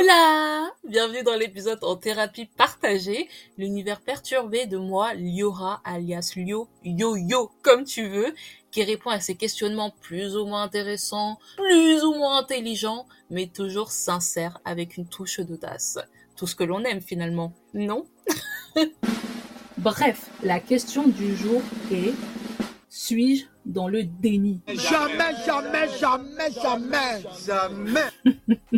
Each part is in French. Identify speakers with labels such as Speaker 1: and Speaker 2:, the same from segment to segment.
Speaker 1: Hola Bienvenue dans l'épisode en thérapie partagée, l'univers perturbé de moi, Liora, alias Lio, Yo-Yo, comme tu veux, qui répond à ces questionnements plus ou moins intéressants, plus ou moins intelligents, mais toujours sincères avec une touche d'audace. Tout ce que l'on aime finalement, non? Bref, la question du jour est suis-je dans le déni?
Speaker 2: Jamais, jamais, jamais, jamais, jamais.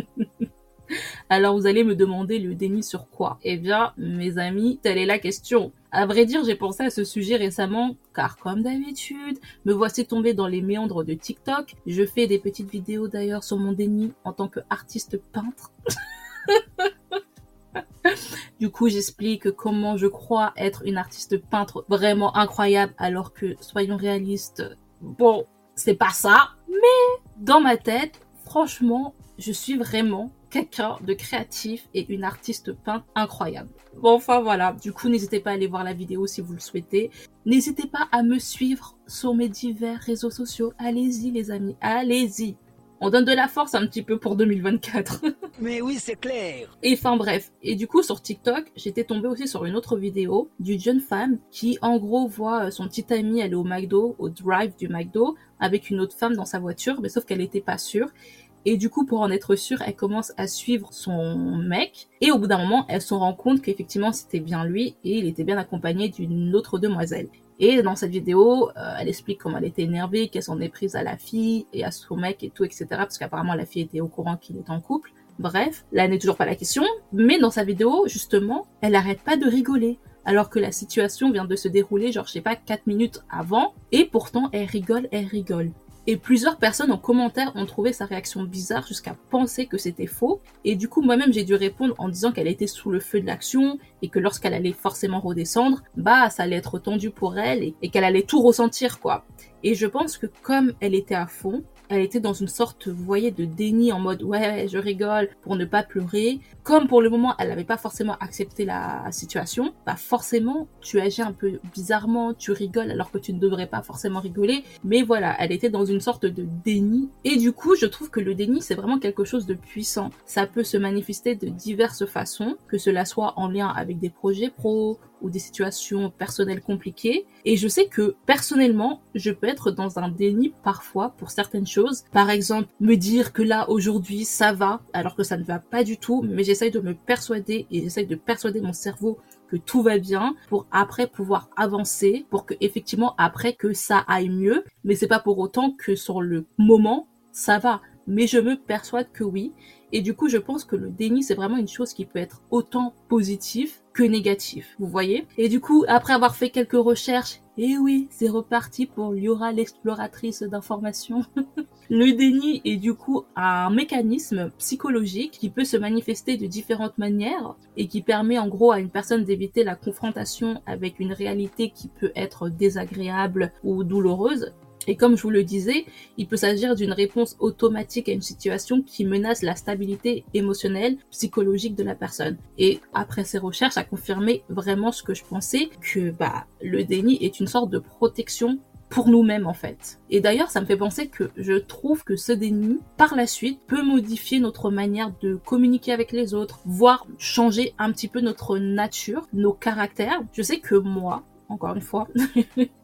Speaker 1: Alors vous allez me demander le déni sur quoi? Eh bien, mes amis, telle est la question. À vrai dire, j'ai pensé à ce sujet récemment, car comme d'habitude, me voici tombé dans les méandres de TikTok. Je fais des petites vidéos d'ailleurs sur mon déni en tant qu'artiste peintre. Du coup, j'explique comment je crois être une artiste peintre vraiment incroyable, alors que, soyons réalistes, bon, c'est pas ça. Mais, dans ma tête, franchement, je suis vraiment quelqu'un de créatif et une artiste peintre incroyable. Bon, enfin voilà, du coup n'hésitez pas à aller voir la vidéo si vous le souhaitez. N'hésitez pas à me suivre sur mes divers réseaux sociaux. Allez-y les amis, allez-y. On donne de la force un petit peu pour 2024.
Speaker 2: Mais oui, c'est clair.
Speaker 1: Et enfin bref. Et du coup sur TikTok, j'étais tombée aussi sur une autre vidéo d'une jeune femme qui en gros voit son petit ami aller au McDo, au drive du McDo, avec une autre femme dans sa voiture, mais sauf qu'elle n'était pas sûre. Et du coup, pour en être sûre, elle commence à suivre son mec. Et au bout d'un moment, elle se rend compte qu'effectivement, c'était bien lui et il était bien accompagné d'une autre demoiselle. Et dans cette vidéo, euh, elle explique comment elle était énervée, qu'elle s'en est prise à la fille et à son mec et tout, etc. Parce qu'apparemment, la fille était au courant qu'il était en couple. Bref, là n'est toujours pas la question. Mais dans sa vidéo, justement, elle arrête pas de rigoler. Alors que la situation vient de se dérouler, genre, je sais pas, 4 minutes avant. Et pourtant, elle rigole, elle rigole. Et plusieurs personnes en commentaire ont trouvé sa réaction bizarre jusqu'à penser que c'était faux. Et du coup, moi-même, j'ai dû répondre en disant qu'elle était sous le feu de l'action et que lorsqu'elle allait forcément redescendre, bah, ça allait être tendu pour elle et, et qu'elle allait tout ressentir, quoi. Et je pense que comme elle était à fond, elle était dans une sorte, vous voyez, de déni en mode ouais, je rigole pour ne pas pleurer. Comme pour le moment, elle n'avait pas forcément accepté la situation, bah forcément, tu agis un peu bizarrement, tu rigoles alors que tu ne devrais pas forcément rigoler. Mais voilà, elle était dans une sorte de déni. Et du coup, je trouve que le déni, c'est vraiment quelque chose de puissant. Ça peut se manifester de diverses façons, que cela soit en lien avec des projets pro ou des situations personnelles compliquées. Et je sais que personnellement, je peux être dans un déni parfois pour certaines choses. Par exemple, me dire que là aujourd'hui ça va alors que ça ne va pas du tout, mais j'essaye de me persuader et j'essaye de persuader mon cerveau que tout va bien pour après pouvoir avancer pour que effectivement après que ça aille mieux mais c'est pas pour autant que sur le moment ça va mais je me persuade que oui et du coup, je pense que le déni, c'est vraiment une chose qui peut être autant positive que négative. Vous voyez Et du coup, après avoir fait quelques recherches, et eh oui, c'est reparti pour Liora l'exploratrice d'informations. le déni est du coup un mécanisme psychologique qui peut se manifester de différentes manières et qui permet en gros à une personne d'éviter la confrontation avec une réalité qui peut être désagréable ou douloureuse et comme je vous le disais, il peut s'agir d'une réponse automatique à une situation qui menace la stabilité émotionnelle, psychologique de la personne. Et après ces recherches, a confirmé vraiment ce que je pensais, que bah, le déni est une sorte de protection pour nous-mêmes en fait. Et d'ailleurs, ça me fait penser que je trouve que ce déni, par la suite, peut modifier notre manière de communiquer avec les autres, voire changer un petit peu notre nature, nos caractères. Je sais que moi, encore une fois,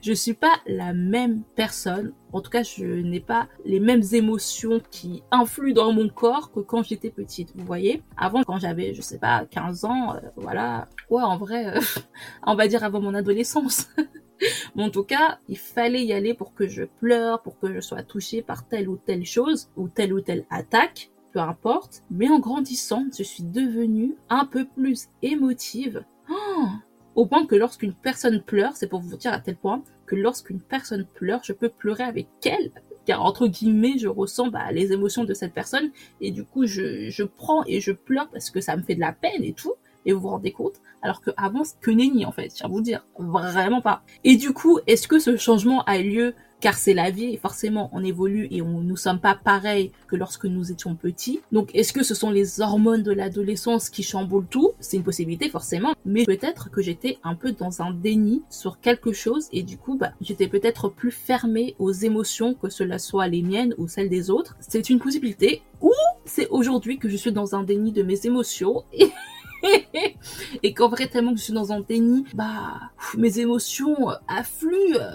Speaker 1: je suis pas la même personne. En tout cas, je n'ai pas les mêmes émotions qui influent dans mon corps que quand j'étais petite. Vous voyez Avant, quand j'avais, je sais pas, 15 ans, euh, voilà. Ouais, en vrai, euh, on va dire avant mon adolescence. Mais en tout cas, il fallait y aller pour que je pleure, pour que je sois touchée par telle ou telle chose, ou telle ou telle attaque peu importe. Mais en grandissant, je suis devenue un peu plus émotive. Oh au point que lorsqu'une personne pleure, c'est pour vous dire à tel point que lorsqu'une personne pleure, je peux pleurer avec elle. Car entre guillemets, je ressens bah, les émotions de cette personne et du coup, je, je prends et je pleure parce que ça me fait de la peine et tout. Et vous vous rendez compte Alors que avant, c'est que nenni en fait, je vous dire. Vraiment pas. Et du coup, est-ce que ce changement a lieu car c'est la vie forcément on évolue et on nous sommes pas pareils que lorsque nous étions petits. Donc est-ce que ce sont les hormones de l'adolescence qui chamboulent tout? C'est une possibilité forcément, mais peut-être que j'étais un peu dans un déni sur quelque chose et du coup bah j'étais peut-être plus fermée aux émotions que cela soit les miennes ou celles des autres. C'est une possibilité ou c'est aujourd'hui que je suis dans un déni de mes émotions et et qu'en vrai, tellement que je suis dans un déni, bah, mes émotions affluent euh,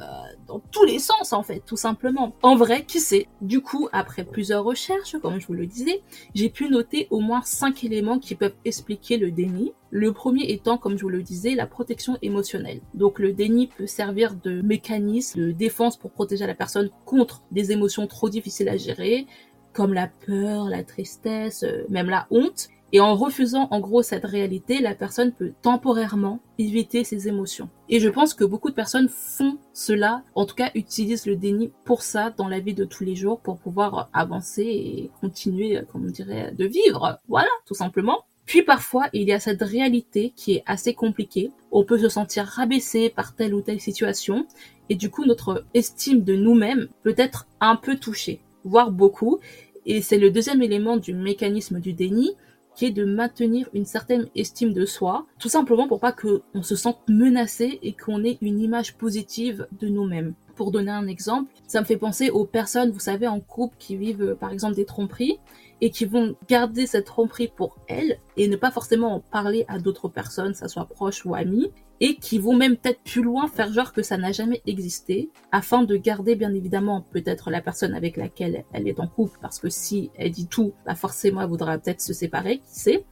Speaker 1: dans tous les sens, en fait, tout simplement. En vrai, qui sait? Du coup, après plusieurs recherches, comme je vous le disais, j'ai pu noter au moins cinq éléments qui peuvent expliquer le déni. Le premier étant, comme je vous le disais, la protection émotionnelle. Donc le déni peut servir de mécanisme de défense pour protéger la personne contre des émotions trop difficiles à gérer, comme la peur, la tristesse, euh, même la honte. Et en refusant en gros cette réalité, la personne peut temporairement éviter ses émotions. Et je pense que beaucoup de personnes font cela, en tout cas utilisent le déni pour ça dans la vie de tous les jours, pour pouvoir avancer et continuer, comme on dirait, de vivre. Voilà, tout simplement. Puis parfois, il y a cette réalité qui est assez compliquée. On peut se sentir rabaissé par telle ou telle situation, et du coup, notre estime de nous-mêmes peut être un peu touchée, voire beaucoup. Et c'est le deuxième élément du mécanisme du déni, qui est de maintenir une certaine estime de soi, tout simplement pour pas qu'on se sente menacé et qu'on ait une image positive de nous-mêmes. Pour donner un exemple, ça me fait penser aux personnes, vous savez, en couple qui vivent euh, par exemple des tromperies et qui vont garder cette tromperie pour elles et ne pas forcément en parler à d'autres personnes, ça soit proches ou amis, et qui vont même peut-être plus loin faire genre que ça n'a jamais existé, afin de garder bien évidemment peut-être la personne avec laquelle elle est en couple, parce que si elle dit tout, bah forcément elle voudra peut-être se séparer, qui sait.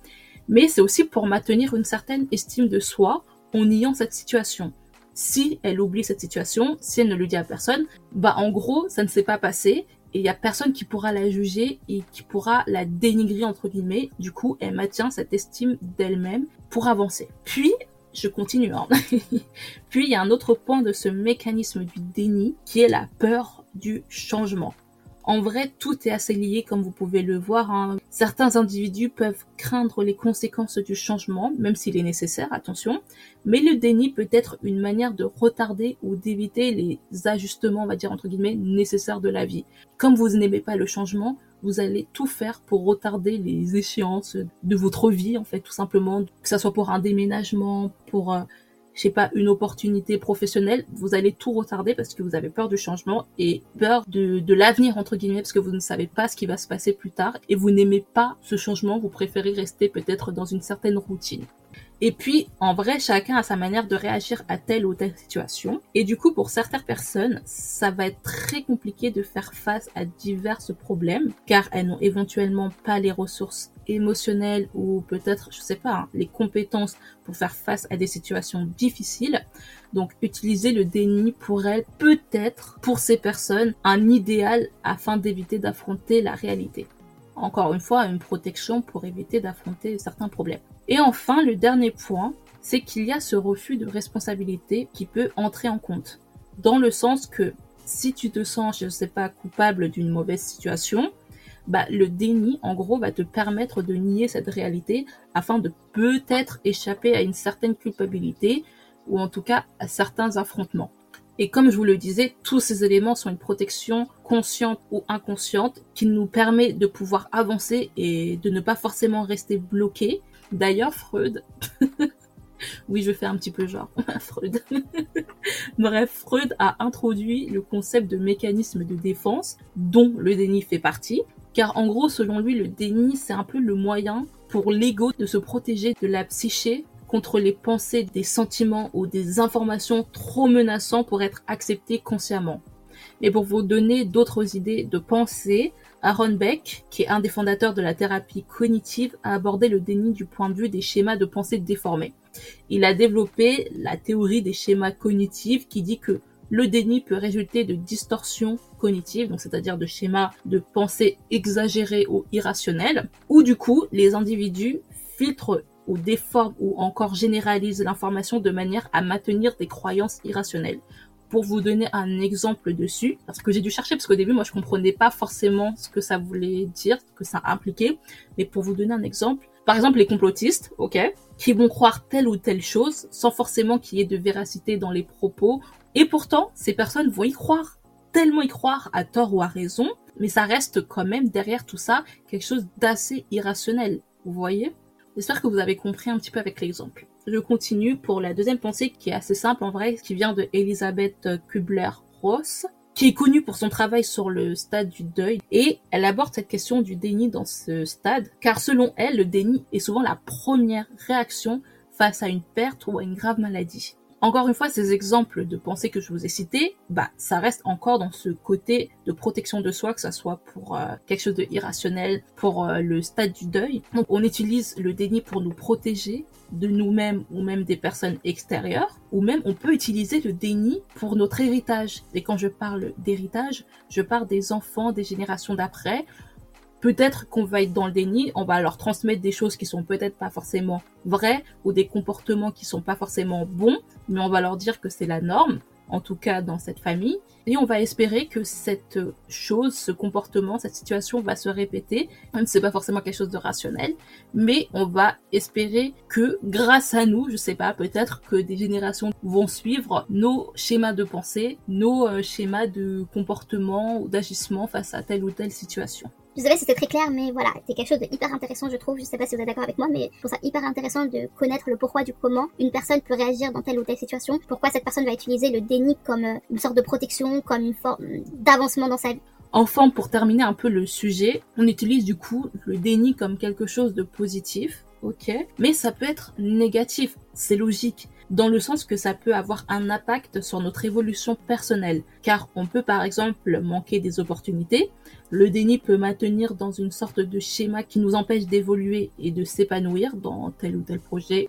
Speaker 1: Mais c'est aussi pour maintenir une certaine estime de soi en niant cette situation. Si elle oublie cette situation, si elle ne le dit à personne, bah en gros ça ne s'est pas passé et il y a personne qui pourra la juger et qui pourra la dénigrer entre guillemets. Du coup, elle maintient cette estime d'elle-même pour avancer. Puis je continue. Hein. Puis il y a un autre point de ce mécanisme du déni qui est la peur du changement. En vrai, tout est assez lié comme vous pouvez le voir. Hein. Certains individus peuvent craindre les conséquences du changement, même s'il est nécessaire, attention. Mais le déni peut être une manière de retarder ou d'éviter les ajustements, on va dire entre guillemets, nécessaires de la vie. Comme vous n'aimez pas le changement, vous allez tout faire pour retarder les échéances de votre vie, en fait, tout simplement, que ça soit pour un déménagement, pour, euh, je sais pas, une opportunité professionnelle, vous allez tout retarder parce que vous avez peur du changement et peur de l'avenir, entre guillemets, parce que vous ne savez pas ce qui va se passer plus tard et vous n'aimez pas ce changement, vous préférez rester peut-être dans une certaine routine. Et puis, en vrai, chacun a sa manière de réagir à telle ou telle situation. Et du coup, pour certaines personnes, ça va être très compliqué de faire face à divers problèmes, car elles n'ont éventuellement pas les ressources émotionnelles ou peut-être, je sais pas, hein, les compétences pour faire face à des situations difficiles. Donc, utiliser le déni pour elles peut être, pour ces personnes, un idéal afin d'éviter d'affronter la réalité encore une fois, une protection pour éviter d'affronter certains problèmes. Et enfin, le dernier point, c'est qu'il y a ce refus de responsabilité qui peut entrer en compte. Dans le sens que si tu te sens, je ne sais pas, coupable d'une mauvaise situation, bah, le déni, en gros, va te permettre de nier cette réalité afin de peut-être échapper à une certaine culpabilité ou en tout cas à certains affrontements. Et comme je vous le disais, tous ces éléments sont une protection consciente ou inconsciente qui nous permet de pouvoir avancer et de ne pas forcément rester bloqué. D'ailleurs, Freud, oui, je fais un petit peu genre, Freud. Bref, Freud a introduit le concept de mécanisme de défense dont le déni fait partie. Car en gros, selon lui, le déni, c'est un peu le moyen pour l'ego de se protéger de la psyché contre les pensées, des sentiments ou des informations trop menaçants pour être acceptés consciemment. Mais pour vous donner d'autres idées de pensée, Aaron Beck, qui est un des fondateurs de la thérapie cognitive, a abordé le déni du point de vue des schémas de pensée déformés. Il a développé la théorie des schémas cognitifs qui dit que le déni peut résulter de distorsions cognitives, donc c'est-à-dire de schémas de pensée exagérés ou irrationnels, où du coup les individus filtrent ou déforme ou encore généralise l'information de manière à maintenir des croyances irrationnelles. Pour vous donner un exemple dessus, parce que j'ai dû chercher, parce qu'au début, moi, je comprenais pas forcément ce que ça voulait dire, ce que ça impliquait, mais pour vous donner un exemple, par exemple, les complotistes, ok, qui vont croire telle ou telle chose sans forcément qu'il y ait de véracité dans les propos, et pourtant, ces personnes vont y croire tellement y croire à tort ou à raison, mais ça reste quand même derrière tout ça quelque chose d'assez irrationnel. Vous voyez? J'espère que vous avez compris un petit peu avec l'exemple. Je continue pour la deuxième pensée qui est assez simple en vrai, qui vient de Elisabeth Kubler-Ross, qui est connue pour son travail sur le stade du deuil, et elle aborde cette question du déni dans ce stade, car selon elle, le déni est souvent la première réaction face à une perte ou à une grave maladie. Encore une fois, ces exemples de pensées que je vous ai cités, bah, ça reste encore dans ce côté de protection de soi, que ça soit pour euh, quelque chose de irrationnel, pour euh, le stade du deuil. Donc, on utilise le déni pour nous protéger de nous-mêmes ou même des personnes extérieures, ou même on peut utiliser le déni pour notre héritage. Et quand je parle d'héritage, je parle des enfants des générations d'après, peut-être qu'on va être dans le déni, on va leur transmettre des choses qui sont peut-être pas forcément vraies ou des comportements qui sont pas forcément bons, mais on va leur dire que c'est la norme, en tout cas dans cette famille, et on va espérer que cette chose, ce comportement, cette situation va se répéter. Même si c'est pas forcément quelque chose de rationnel, mais on va espérer que grâce à nous, je sais pas, peut-être que des générations vont suivre nos schémas de pensée, nos euh, schémas de comportement ou d'agissement face à telle ou telle situation.
Speaker 3: Si c'était très clair, mais voilà, c'est quelque chose de hyper intéressant, je trouve. Je sais pas si vous êtes d'accord avec moi, mais je trouve ça hyper intéressant de connaître le pourquoi du comment une personne peut réagir dans telle ou telle situation. Pourquoi cette personne va utiliser le déni comme euh, une sorte de protection, comme une forme d'avancement dans sa vie.
Speaker 1: Enfin, pour terminer un peu le sujet, on utilise du coup le déni comme quelque chose de positif, ok, mais ça peut être négatif, c'est logique dans le sens que ça peut avoir un impact sur notre évolution personnelle, car on peut par exemple manquer des opportunités, le déni peut maintenir dans une sorte de schéma qui nous empêche d'évoluer et de s'épanouir dans tel ou tel projet,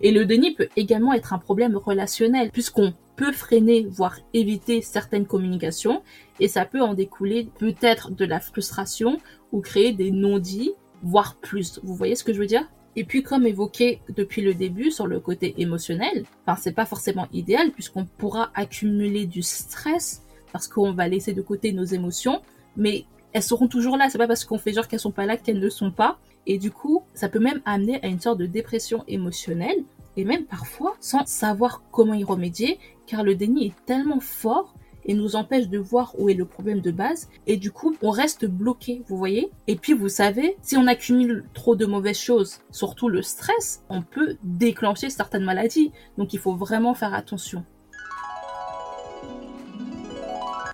Speaker 1: et le déni peut également être un problème relationnel, puisqu'on peut freiner, voire éviter certaines communications, et ça peut en découler peut-être de la frustration ou créer des non-dits, voire plus. Vous voyez ce que je veux dire? Et puis, comme évoqué depuis le début sur le côté émotionnel, enfin, c'est pas forcément idéal puisqu'on pourra accumuler du stress parce qu'on va laisser de côté nos émotions, mais elles seront toujours là. C'est pas parce qu'on fait genre qu'elles sont pas là qu'elles ne sont pas. Et du coup, ça peut même amener à une sorte de dépression émotionnelle et même parfois sans savoir comment y remédier car le déni est tellement fort et nous empêche de voir où est le problème de base. Et du coup, on reste bloqué, vous voyez. Et puis, vous savez, si on accumule trop de mauvaises choses, surtout le stress, on peut déclencher certaines maladies. Donc, il faut vraiment faire attention.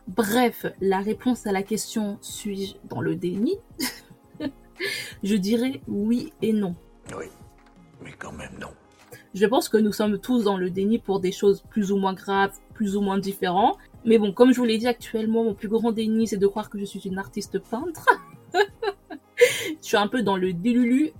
Speaker 1: Bref, la réponse à la question suis-je dans le déni? Je dirais oui et non.
Speaker 2: Oui, mais quand même non.
Speaker 1: Je pense que nous sommes tous dans le déni pour des choses plus ou moins graves, plus ou moins différentes. Mais bon, comme je vous l'ai dit actuellement, mon plus grand déni, c'est de croire que je suis une artiste peintre. Je suis un peu dans le délulu.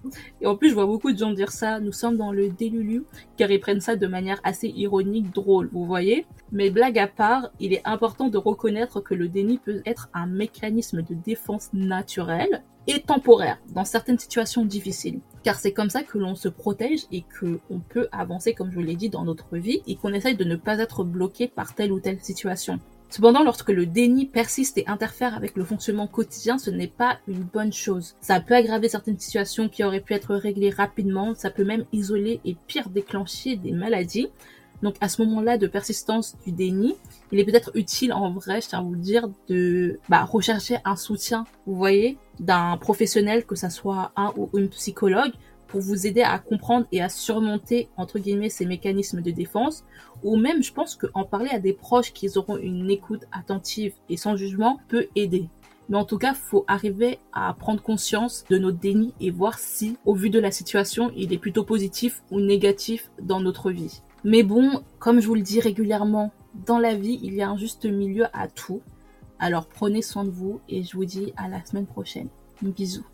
Speaker 1: Et en plus, je vois beaucoup de gens dire ça. Nous sommes dans le délulu, car ils prennent ça de manière assez ironique, drôle, vous voyez. Mais blague à part, il est important de reconnaître que le déni peut être un mécanisme de défense naturel et temporaire dans certaines situations difficiles. Car c'est comme ça que l'on se protège et que on peut avancer, comme je vous l'ai dit, dans notre vie et qu'on essaye de ne pas être bloqué par telle ou telle situation. Cependant, lorsque le déni persiste et interfère avec le fonctionnement quotidien, ce n'est pas une bonne chose. Ça peut aggraver certaines situations qui auraient pu être réglées rapidement, ça peut même isoler et pire déclencher des maladies. Donc à ce moment-là de persistance du déni, il est peut-être utile en vrai, je tiens à vous le dire, de bah, rechercher un soutien, vous voyez, d'un professionnel, que ça soit un ou une psychologue, pour vous aider à comprendre et à surmonter, entre guillemets, ces mécanismes de défense. Ou même, je pense qu'en parler à des proches qui auront une écoute attentive et sans jugement peut aider. Mais en tout cas, faut arriver à prendre conscience de notre déni et voir si, au vu de la situation, il est plutôt positif ou négatif dans notre vie. Mais bon, comme je vous le dis régulièrement, dans la vie, il y a un juste milieu à tout. Alors prenez soin de vous et je vous dis à la semaine prochaine. Bisous.